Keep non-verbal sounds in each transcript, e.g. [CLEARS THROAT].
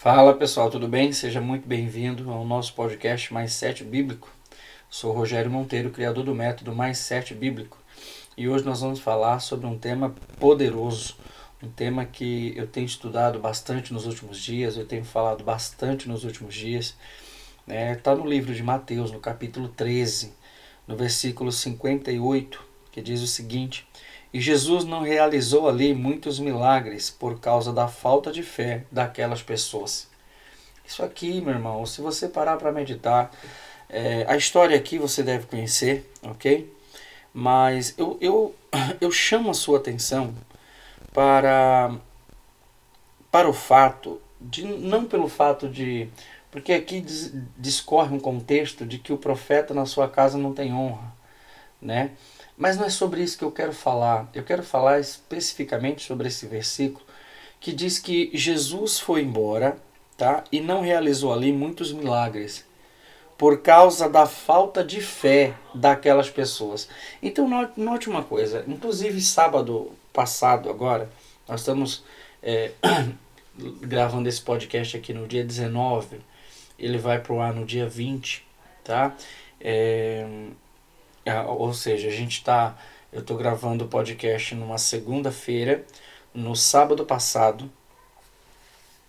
Fala pessoal, tudo bem? Seja muito bem-vindo ao nosso podcast Mais Sete Bíblico. Sou Rogério Monteiro, criador do método Mais Sete Bíblico. E hoje nós vamos falar sobre um tema poderoso, um tema que eu tenho estudado bastante nos últimos dias, eu tenho falado bastante nos últimos dias. Está né? Tá no livro de Mateus, no capítulo 13, no versículo 58, que diz o seguinte: e Jesus não realizou ali muitos milagres por causa da falta de fé daquelas pessoas. Isso aqui, meu irmão, se você parar para meditar, é, a história aqui você deve conhecer, ok? Mas eu, eu, [COUGHS] eu chamo a sua atenção para, para o fato, de, não pelo fato de. Porque aqui discorre um contexto de que o profeta na sua casa não tem honra, né? Mas não é sobre isso que eu quero falar. Eu quero falar especificamente sobre esse versículo que diz que Jesus foi embora, tá? E não realizou ali muitos milagres por causa da falta de fé daquelas pessoas. Então note uma coisa, inclusive sábado passado agora, nós estamos é, [CLEARS THROAT] gravando esse podcast aqui no dia 19, ele vai pro ar no dia 20, tá? É, ou seja, a gente está. Eu estou gravando o podcast numa segunda-feira, no sábado passado.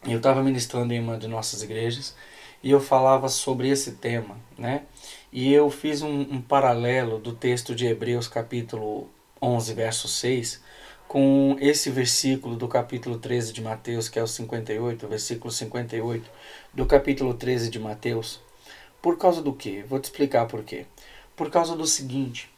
Eu estava ministrando em uma de nossas igrejas e eu falava sobre esse tema, né? E eu fiz um, um paralelo do texto de Hebreus, capítulo 11, verso 6, com esse versículo do capítulo 13 de Mateus, que é o 58, o versículo 58 do capítulo 13 de Mateus. Por causa do quê? Vou te explicar por quê por causa do seguinte.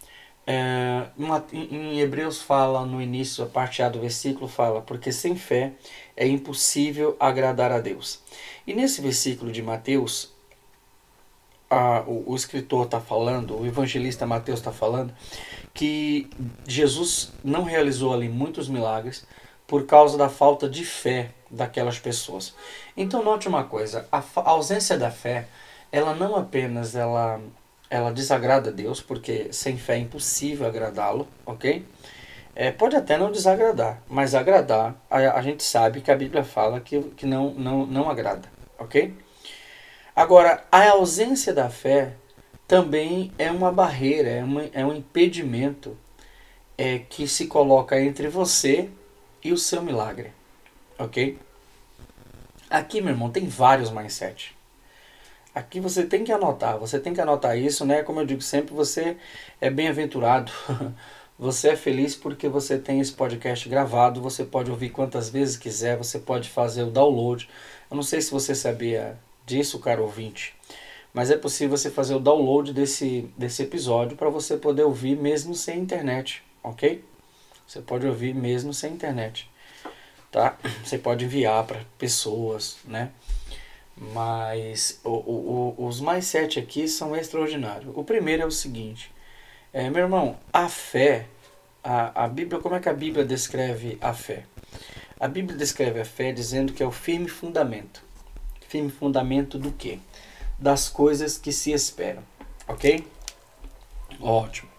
É, em Hebreus fala no início, a parte A do versículo fala, porque sem fé é impossível agradar a Deus. E nesse versículo de Mateus, a, o, o escritor está falando, o evangelista Mateus está falando, que Jesus não realizou ali muitos milagres por causa da falta de fé daquelas pessoas. Então note uma coisa, a, a ausência da fé, ela não apenas ela ela desagrada a Deus, porque sem fé é impossível agradá-lo, ok? É, pode até não desagradar, mas agradar, a, a, gente sabe que a Bíblia fala que, que não, não, não agrada, ok? Agora, a ausência da fé também é uma barreira, é, uma, é um impedimento é, que se coloca entre você e o seu milagre, ok? Aqui, meu irmão, tem vários mindset. Aqui você tem que anotar, você tem que anotar isso, né? Como eu digo sempre, você é bem-aventurado. [LAUGHS] Você é feliz porque você tem esse podcast gravado, você pode ouvir quantas vezes quiser, você pode fazer o download. Eu não sei se você sabia disso, caro ouvinte, mas é possível você fazer o download desse, desse episódio para você poder ouvir mesmo sem internet, ok? Você pode ouvir mesmo sem internet, tá? Você pode enviar para pessoas, né? Mas o, o, o, os mais sete aqui são extraordinários. O primeiro é o seguinte, é, meu irmão, a fé, a, a Bíblia, como é que a Bíblia descreve a fé? A Bíblia descreve a fé dizendo que é o firme fundamento. Firme fundamento do quê? Das coisas que se esperam, ok? Ótimo.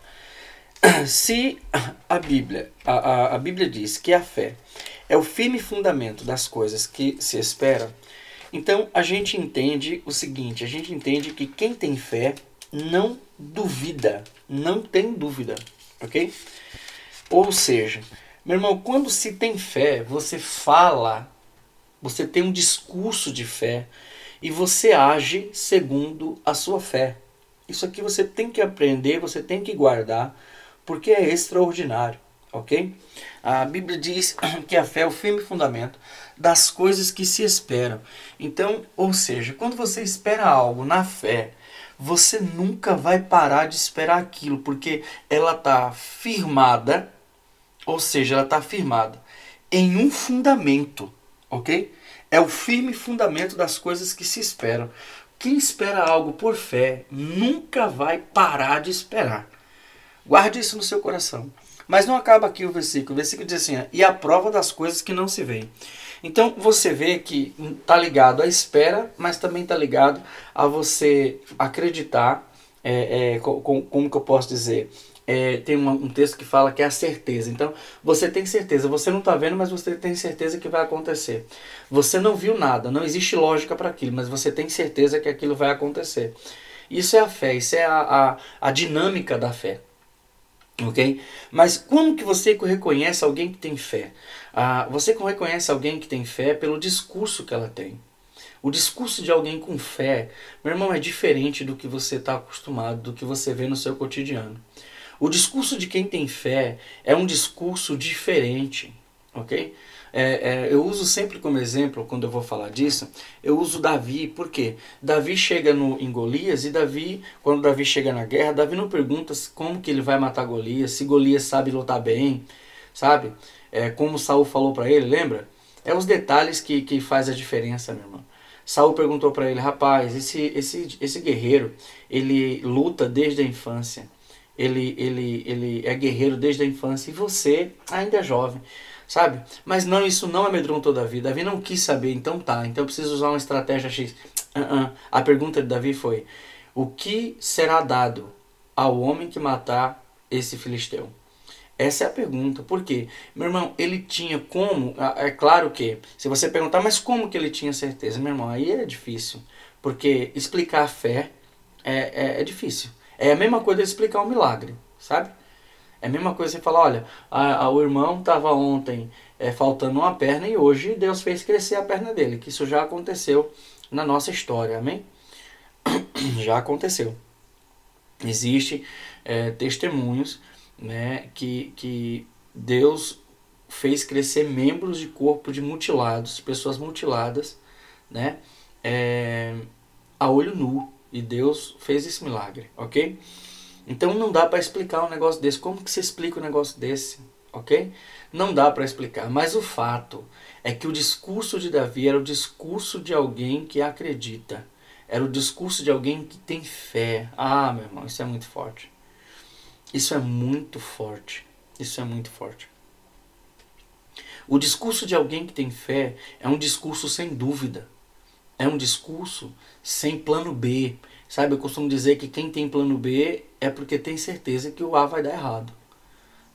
[CLEARS THROAT] Se a Bíblia, a, a, a Bíblia diz que a fé é o firme fundamento das coisas que se esperam, então a gente entende o seguinte: a gente entende que quem tem fé não duvida, não tem dúvida, ok? Ou seja, meu irmão, quando se tem fé, você fala, você tem um discurso de fé e você age segundo a sua fé. Isso aqui você tem que aprender, você tem que guardar, porque é extraordinário, ok? A Bíblia diz [CLEARS THROAT] que a fé é o firme fundamento das coisas que se esperam. Então, ou seja, quando você espera algo na fé, você nunca vai parar de esperar aquilo, porque ela está firmada, ou seja, ela está firmada em um fundamento, ok? É o firme fundamento das coisas que se esperam. Quem espera algo por fé nunca vai parar de esperar. Guarde isso no seu coração. Mas não acaba aqui o versículo. O versículo diz assim: e a prova das coisas que não se veem. Então você vê que está ligado à espera, mas também está ligado a você acreditar, é, é, com, como que eu posso dizer, é, tem um, um, texto que fala que é a certeza. Então, você tem certeza. Você não está vendo, mas você tem certeza que vai acontecer. Você não viu nada, não existe lógica para aquilo, mas você tem certeza que aquilo vai acontecer. Isso é a fé, isso é a, a, a dinâmica da fé. Ok? Mas como que você reconhece alguém que tem fé? Ah, você reconhece alguém que tem fé pelo discurso que ela tem. O discurso de alguém com fé, meu irmão, é diferente do que você está acostumado, do que você vê no seu cotidiano. O discurso de quem tem fé é um discurso diferente, ok? É, é, eu uso sempre como exemplo, quando eu vou falar disso, eu uso Davi, por quê? Davi chega no, em Golias e Davi, quando Davi chega na guerra, Davi não pergunta como que ele vai matar Golias, se Golias sabe lutar bem, sabe? É, como Saul falou para ele, lembra? É os detalhes que, que faz a diferença, meu irmão. Saul perguntou para ele, rapaz, esse, esse, esse guerreiro, ele luta desde a infância, ele, ele, ele é guerreiro desde a infância e você ainda é jovem sabe? Mas não, isso não amedrontou Davi. Davi não quis saber, então tá, então eu preciso usar uma estratégia X. Uh -uh. A pergunta de Davi foi: O que será dado ao homem que matar esse filisteu? Essa é a pergunta. Por quê? Meu irmão, ele tinha como. É claro que, se você perguntar, mas como que ele tinha certeza? Meu irmão, aí é difícil. Porque explicar a fé é, é, é difícil. É a mesma coisa de explicar um milagre, sabe? É a mesma coisa você falar, olha, a, a, o irmão estava ontem é, faltando uma perna e hoje Deus fez crescer a perna dele, que isso já aconteceu na nossa história, amém? [CLEARS THROAT] Já aconteceu. Existem é, testemunhos né, que, que Deus fez crescer membros de corpo de mutilados, pessoas mutiladas, né, é, a olho nu. E Deus fez esse milagre, ok? Então não dá para explicar um negócio desse. Como que se explica um negócio desse? Ok? Não dá para explicar. Mas o fato é que o discurso de Davi era o discurso de alguém que acredita. Era o discurso de alguém que tem fé. Ah, meu irmão, isso é muito forte. Isso é muito forte. Isso é muito forte. O discurso de alguém que tem fé é um discurso sem dúvida. É um discurso sem plano B. Sabe, eu costumo dizer que quem tem plano B é porque tem certeza que o A vai dar errado.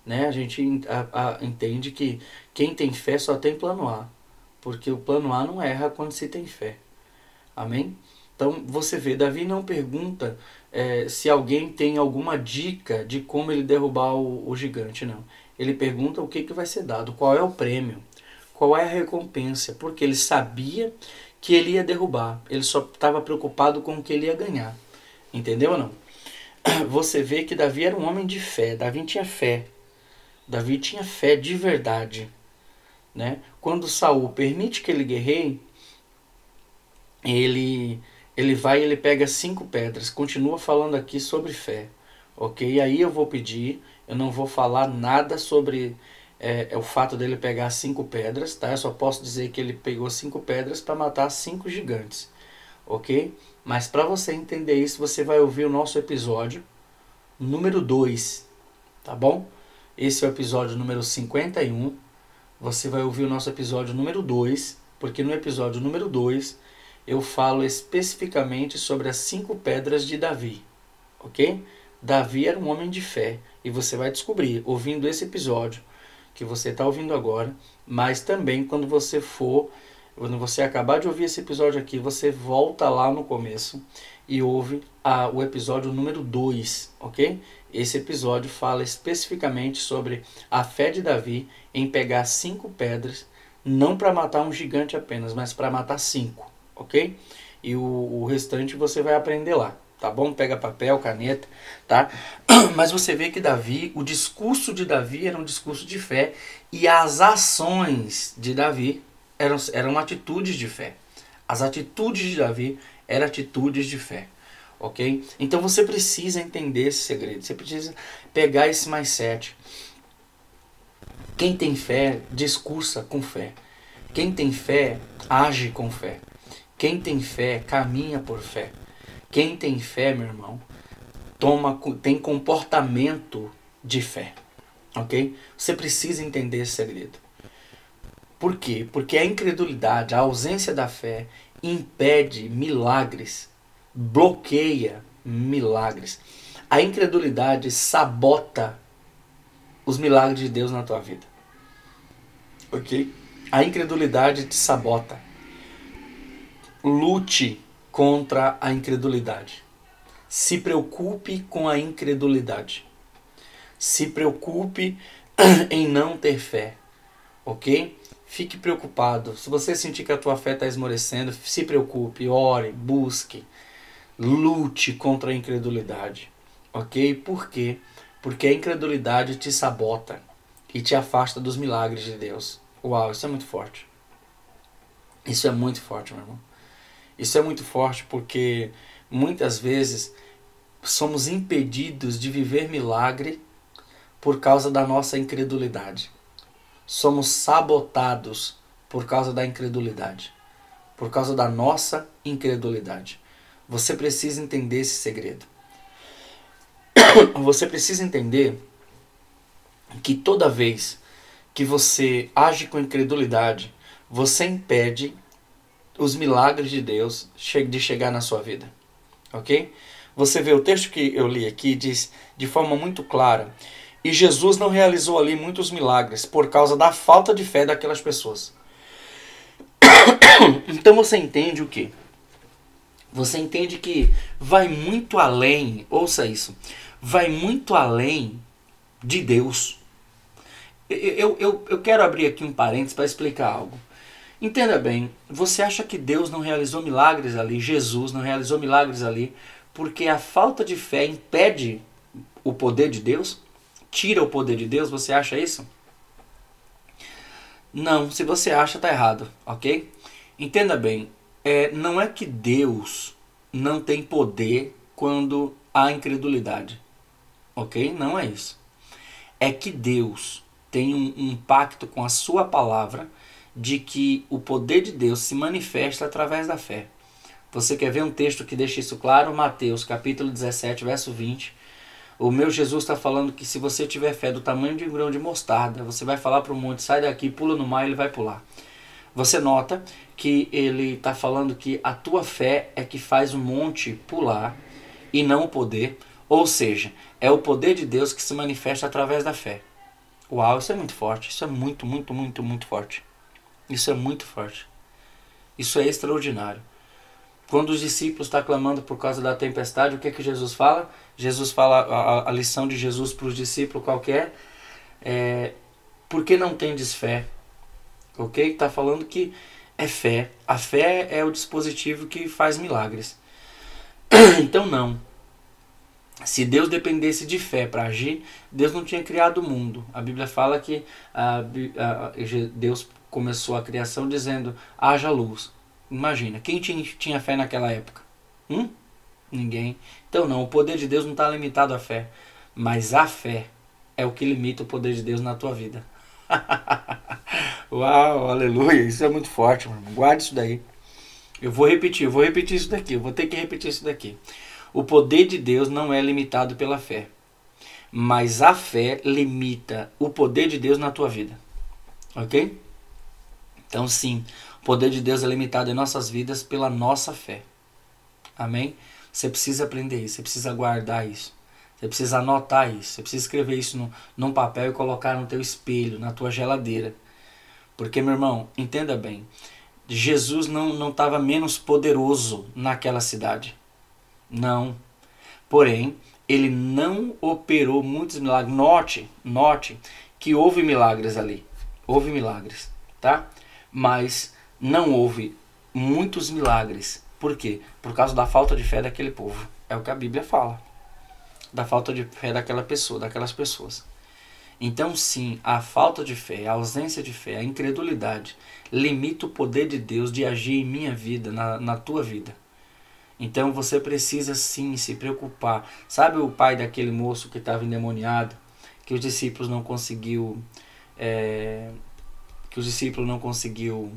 Né? A gente a, a, entende que quem tem fé só tem plano A, porque o plano A não erra quando se tem fé. Amém? Então você vê, Davi não pergunta é, se alguém tem alguma dica de como ele derrubar o, o gigante, não. Ele pergunta o que, que vai ser dado, qual é o prêmio, qual é a recompensa, porque ele sabia que ele ia derrubar. Ele só estava preocupado com o que ele ia ganhar. Entendeu ou não? [CLEARS THROAT] Você vê que Davi era um homem de fé. Davi tinha fé. Davi tinha fé de verdade. Né? Quando Saul permite que ele guerreie, ele, ele vai e ele pega cinco pedras. Continua falando aqui sobre fé. Ok? Aí eu vou pedir, eu não vou falar nada sobre é, é, o fato dele pegar cinco pedras, tá? Eu só posso dizer que ele pegou cinco pedras para matar cinco gigantes, ok? Mas para você entender isso, você vai ouvir o nosso episódio número 2, tá bom? Esse é o episódio número 51. Você vai ouvir o nosso episódio número 2, porque no episódio número 2 eu falo especificamente sobre as cinco pedras de Davi, ok? Davi era um homem de fé e você vai descobrir, ouvindo esse episódio, que você está ouvindo agora, mas também quando você for, quando você acabar de ouvir esse episódio aqui, você volta lá no começo e ouve a, o episódio número 2, ok? Esse episódio fala especificamente sobre a fé de Davi em pegar cinco pedras, não para matar um gigante apenas, mas para matar cinco, ok? E o, o restante você vai aprender lá tá bom? Pega papel, caneta, tá? [CLEARS THROAT] Mas você vê que Davi, o discurso de Davi era um discurso de fé e as ações de Davi eram, eram atitudes de fé. As atitudes de Davi eram atitudes de fé, ok? Então você precisa entender esse segredo, você precisa pegar esse mais sete. Quem tem fé, discursa com fé. Quem tem fé, age com fé. Quem tem fé, caminha por fé. Quem tem fé, meu irmão, toma, tem comportamento de fé. Ok? Você precisa entender esse segredo. Por quê? Porque a incredulidade, a ausência da fé, impede milagres, bloqueia milagres. A incredulidade sabota os milagres de Deus na tua vida. Ok? A incredulidade te sabota. Lute contra a incredulidade. Se preocupe com a incredulidade. Se preocupe [CLEARS THROAT] em não ter fé. Ok? Fique preocupado. Se você sentir que a tua fé está esmorecendo, se preocupe, ore, busque, lute contra a incredulidade. Ok? Por quê? Porque a incredulidade te sabota e te afasta dos milagres de Deus. Uau, isso é muito forte. Isso é muito forte, meu irmão. Isso é muito forte porque muitas vezes somos impedidos de viver milagre por causa da nossa incredulidade. Somos sabotados por causa da incredulidade, por causa da nossa incredulidade. Você precisa entender esse segredo. [COUGHS] Você precisa entender que toda vez que você age com incredulidade, você impede os milagres de Deus de chegar na sua vida. Ok? Você vê o texto que eu li aqui, diz de forma muito clara. E Jesus não realizou ali muitos milagres por causa da falta de fé daquelas pessoas. [COUGHS] Então você entende o que? Você entende que vai muito além, ouça isso, vai muito além de Deus. Eu, eu, eu quero abrir aqui um parênteses para explicar algo. Entenda bem, você acha que Deus não realizou milagres ali, Jesus não realizou milagres ali, porque a falta de fé impede o poder de Deus? Tira o poder de Deus? Você acha isso? Não, se você acha, está errado, ok? Entenda bem, é, não é que Deus não tem poder quando há incredulidade, ok? Não é isso. É que Deus tem um, um pacto com a sua palavra de que o poder de Deus se manifesta através da fé. Você quer ver um texto que deixa isso claro? Mateus capítulo 17, verso 20. O meu Jesus está falando que se você tiver fé do tamanho de um grão de mostarda, você vai falar para o monte, sai daqui, pula no mar, ele vai pular. Você nota que ele está falando que a tua fé é que faz o monte pular e não o poder. Ou seja, é o poder de Deus que se manifesta através da fé. Uau, isso é muito forte. Isso é muito, muito, muito, muito forte. Isso é muito forte. Isso é extraordinário. Quando os discípulos estão clamando por causa da tempestade, o que é que Jesus fala? Jesus fala, a, a lição de Jesus para os discípulos qualquer é, por que não tendes fé? Ok? Está falando que é fé. A fé é o dispositivo que faz milagres. [CLEARS THROAT] Então não. Se Deus dependesse de fé para agir, Deus não tinha criado o mundo. A Bíblia fala que a, a, Deus começou a criação dizendo: haja luz. Imagina, quem tinha, fé naquela época? Hum? Ninguém. Então, não, o poder de Deus não está limitado à fé, mas a fé é o que limita o poder de Deus na tua vida. [LAUGHS] Uau, aleluia, isso é muito forte, irmão. Guarde isso daí. Eu vou repetir, eu vou repetir isso daqui, eu vou ter que repetir isso daqui. O poder de Deus não é limitado pela fé, mas a fé limita o poder de Deus na tua vida. Ok? Então, sim, o poder de Deus é limitado em nossas vidas pela nossa fé. Amém? Você precisa aprender isso, você precisa guardar isso. Você precisa anotar isso, você precisa escrever isso no, num papel e colocar no teu espelho, na tua geladeira. Porque, meu irmão, entenda bem, Jesus não estava menos poderoso naquela cidade. Não. Porém, ele não operou muitos milagres. Note, note que houve milagres ali. Houve milagres, tá? Mas não houve muitos milagres. Por quê? Por causa da falta de fé daquele povo. É o que a Bíblia fala. Da falta de fé daquela pessoa, daquelas pessoas. Então, sim, a falta de fé, a ausência de fé, a incredulidade limita o poder de Deus de agir em minha vida, na, na tua vida. Então você precisa sim se preocupar. Sabe o pai daquele moço que estava endemoniado, que os discípulos não conseguiu é, que os discípulos não conseguiu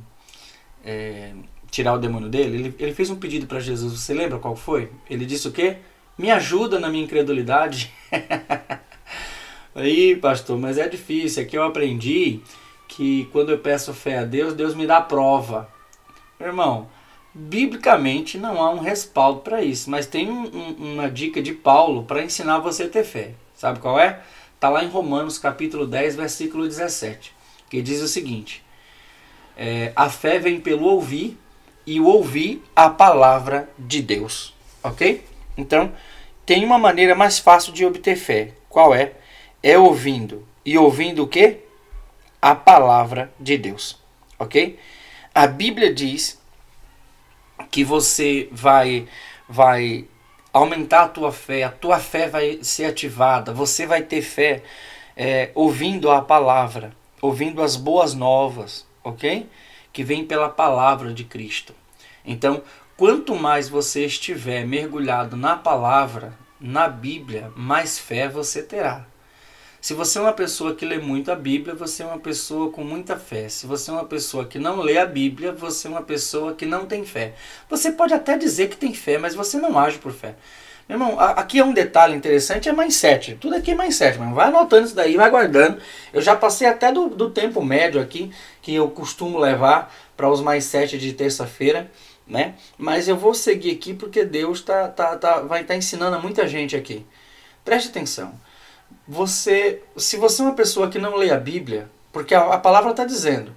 é, tirar o demônio dele, ele, ele fez um pedido para Jesus. Você lembra qual foi? Ele disse o quê? Me ajuda na minha incredulidade. [LAUGHS] Aí, pastor, mas é difícil. Aqui eu aprendi que quando eu peço fé a Deus, Deus me dá prova. Irmão, biblicamente não há um respaldo para isso, mas tem um, um, uma dica de Paulo para ensinar você a ter fé. Sabe qual é? Está lá em Romanos capítulo 10, versículo 17, que diz o seguinte: é, A fé vem pelo ouvir e o ouvir a palavra de Deus. Ok? Então, tem uma maneira mais fácil de obter fé. Qual é? É ouvindo. E ouvindo o quê? A palavra de Deus. Ok? A Bíblia diz que você vai vai aumentar a tua fé, a tua fé vai ser ativada, você vai ter fé é, ouvindo a palavra, ouvindo as boas novas, ok? Que vem pela palavra de Cristo. Então, quanto mais você estiver mergulhado na palavra, na Bíblia, mais fé você terá. Se você é uma pessoa que lê muito a Bíblia, você é uma pessoa com muita fé. Se você é uma pessoa que não lê a Bíblia, você é uma pessoa que não tem fé. Você pode até dizer que tem fé, mas você não age por fé. Irmão, aqui é um detalhe interessante, é mindset. Tudo aqui é mindset, mano. Vai anotando isso daí, vai guardando. Eu já passei até do, do tempo médio aqui, que eu costumo levar para os mindset de terça-feira, né? Mas eu vou seguir aqui porque Deus tá, tá, tá, vai estar tá ensinando a muita gente aqui. Preste atenção você, se você é uma pessoa que não lê a Bíblia, porque a, a palavra está dizendo,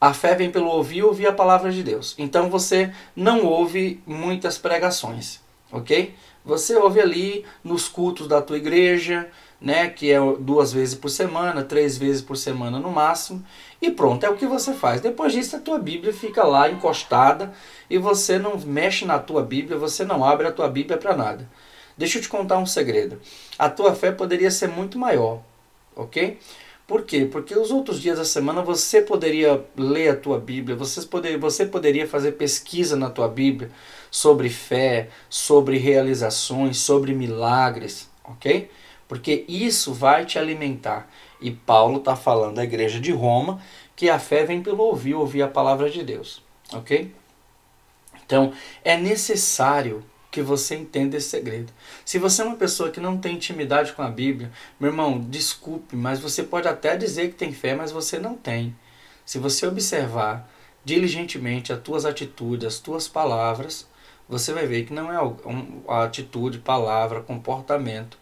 a fé vem pelo ouvir ouvir a palavra de Deus. Então você não ouve muitas pregações, ok? Você ouve ali nos cultos da tua igreja, né, que é duas vezes por semana, três vezes por semana no máximo, e pronto, é o que você faz. Depois disso a tua Bíblia fica lá encostada e você não mexe na tua Bíblia, você não abre a tua Bíblia para nada. Deixa eu te contar um segredo. A tua fé poderia ser muito maior, ok? Por quê? Porque os outros dias da semana você poderia ler a tua Bíblia, você poderia, você poderia fazer pesquisa na tua Bíblia sobre fé, sobre realizações, sobre milagres, ok? Porque isso vai te alimentar. E Paulo está falando à igreja de Roma que a fé vem pelo ouvir, ouvir a palavra de Deus, ok? Então é necessário que você entenda esse segredo. Se você é uma pessoa que não tem intimidade com a Bíblia, meu irmão, desculpe, mas você pode até dizer que tem fé, mas você não tem. Se você observar diligentemente as tuas atitudes, as tuas palavras, você vai ver que não é a atitude, palavra, comportamento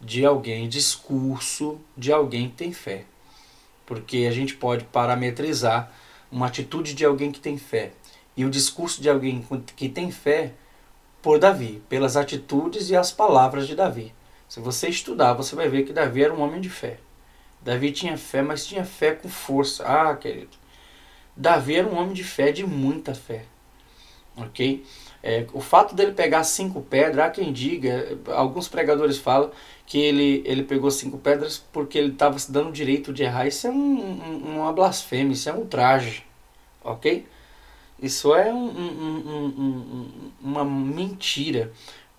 de alguém, discurso de alguém que tem fé. Porque a gente pode parametrizar uma atitude de alguém que tem fé e o discurso de alguém que tem fé por Davi, pelas atitudes e as palavras de Davi. Se você estudar, você vai ver que Davi era um homem de fé. Davi tinha fé, mas tinha fé com força. Ah, querido. Davi era um homem de fé, de muita fé. Ok? É, o fato dele pegar cinco pedras, há quem diga, alguns pregadores falam que ele, ele pegou cinco pedras porque ele estava se dando o direito de errar. Isso é um, um, uma blasfêmia, isso é um traje. Ok? Isso é um, um, um, uma mentira.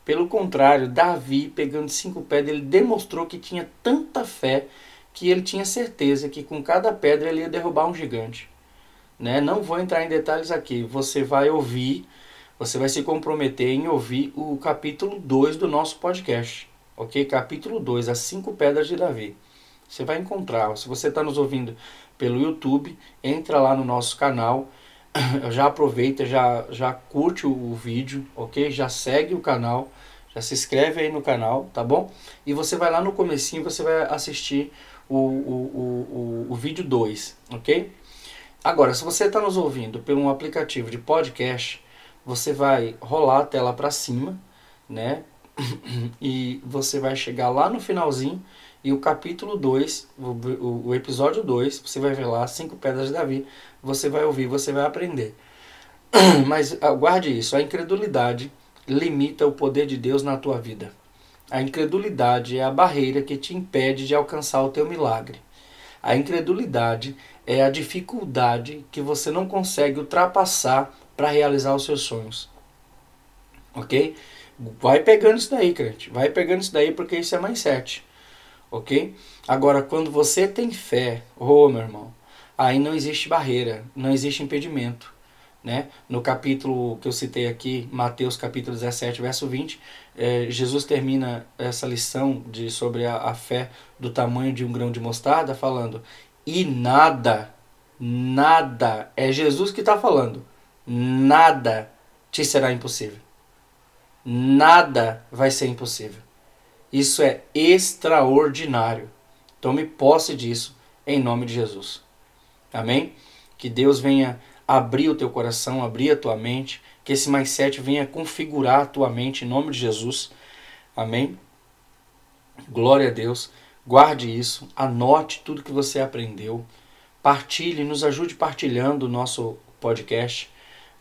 Pelo contrário, Davi, pegando cinco pedras, ele demonstrou que tinha tanta fé que ele tinha certeza que com cada pedra ele ia derrubar um gigante. Né? Não vou entrar em detalhes aqui. Você vai ouvir, você vai se comprometer em ouvir o capítulo 2 do nosso podcast. Ok? Capítulo 2, as cinco pedras de Davi. Você vai encontrar. Se você está nos ouvindo pelo YouTube, entra lá no nosso canal já aproveita, já, já curte o vídeo, ok? Já segue o canal, já se inscreve aí no canal, tá bom? E você vai lá no comecinho, você vai assistir o, o, o, o vídeo 2, ok? Agora, se você está nos ouvindo por um aplicativo de podcast, você vai rolar a tela para cima, né? [COUGHS] E você vai chegar lá no finalzinho e o capítulo 2, o, o, o, episódio 2, você vai ver lá, Cinco Pedras de Davi, você vai ouvir, você vai aprender. [CLEARS THROAT] Mas guarde isso, a incredulidade limita o poder de Deus na tua vida. A incredulidade é a barreira que te impede de alcançar o teu milagre. A incredulidade é a dificuldade que você não consegue ultrapassar para realizar os seus sonhos. Ok? Vai pegando isso daí, crente. Vai pegando isso daí porque isso é mindset ok? Agora, quando você tem fé, oh meu irmão, aí não existe barreira, não existe impedimento. Né? No capítulo que eu citei aqui, Mateus capítulo 17, verso 20, eh, Jesus termina essa lição de, sobre a, a fé do tamanho de um grão de mostarda, falando: E nada, nada, é Jesus que está falando, nada te será impossível. Nada vai ser impossível. Isso é extraordinário. Tome posse disso em nome de Jesus. Amém? Que Deus venha abrir o teu coração, abrir a tua mente, que esse mais sete venha configurar a tua mente em nome de Jesus. Amém? Glória a Deus. Guarde isso, anote tudo que você aprendeu, partilhe, nos ajude partilhando o nosso podcast.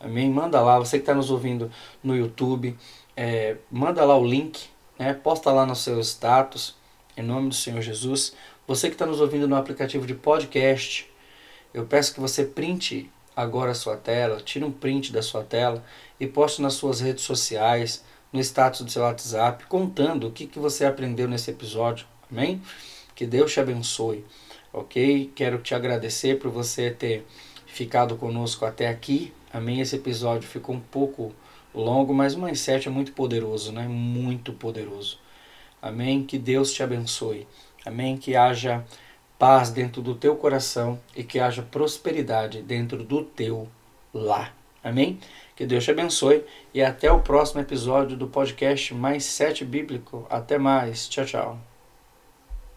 Amém? Manda lá, você que está nos ouvindo no YouTube, é, manda lá o link, né? posta lá no seu status, em nome do Senhor Jesus. Você que está nos ouvindo no aplicativo de podcast, eu peço que você printe agora a sua tela, tire um print da sua tela e poste nas suas redes sociais, no status do seu WhatsApp, contando o que, que você aprendeu nesse episódio. Amém? Que Deus te abençoe. Ok? Quero te agradecer por você ter ficado conosco até aqui. Amém? Esse episódio ficou um pouco longo, mas o mindset é muito poderoso, né? Muito poderoso. Amém? Que Deus te abençoe. Amém? Que haja paz dentro do teu coração e que haja prosperidade dentro do teu lar. Amém? Que Deus te abençoe e até o próximo episódio do podcast Mais Sete Bíblico. Até mais. Tchau, tchau.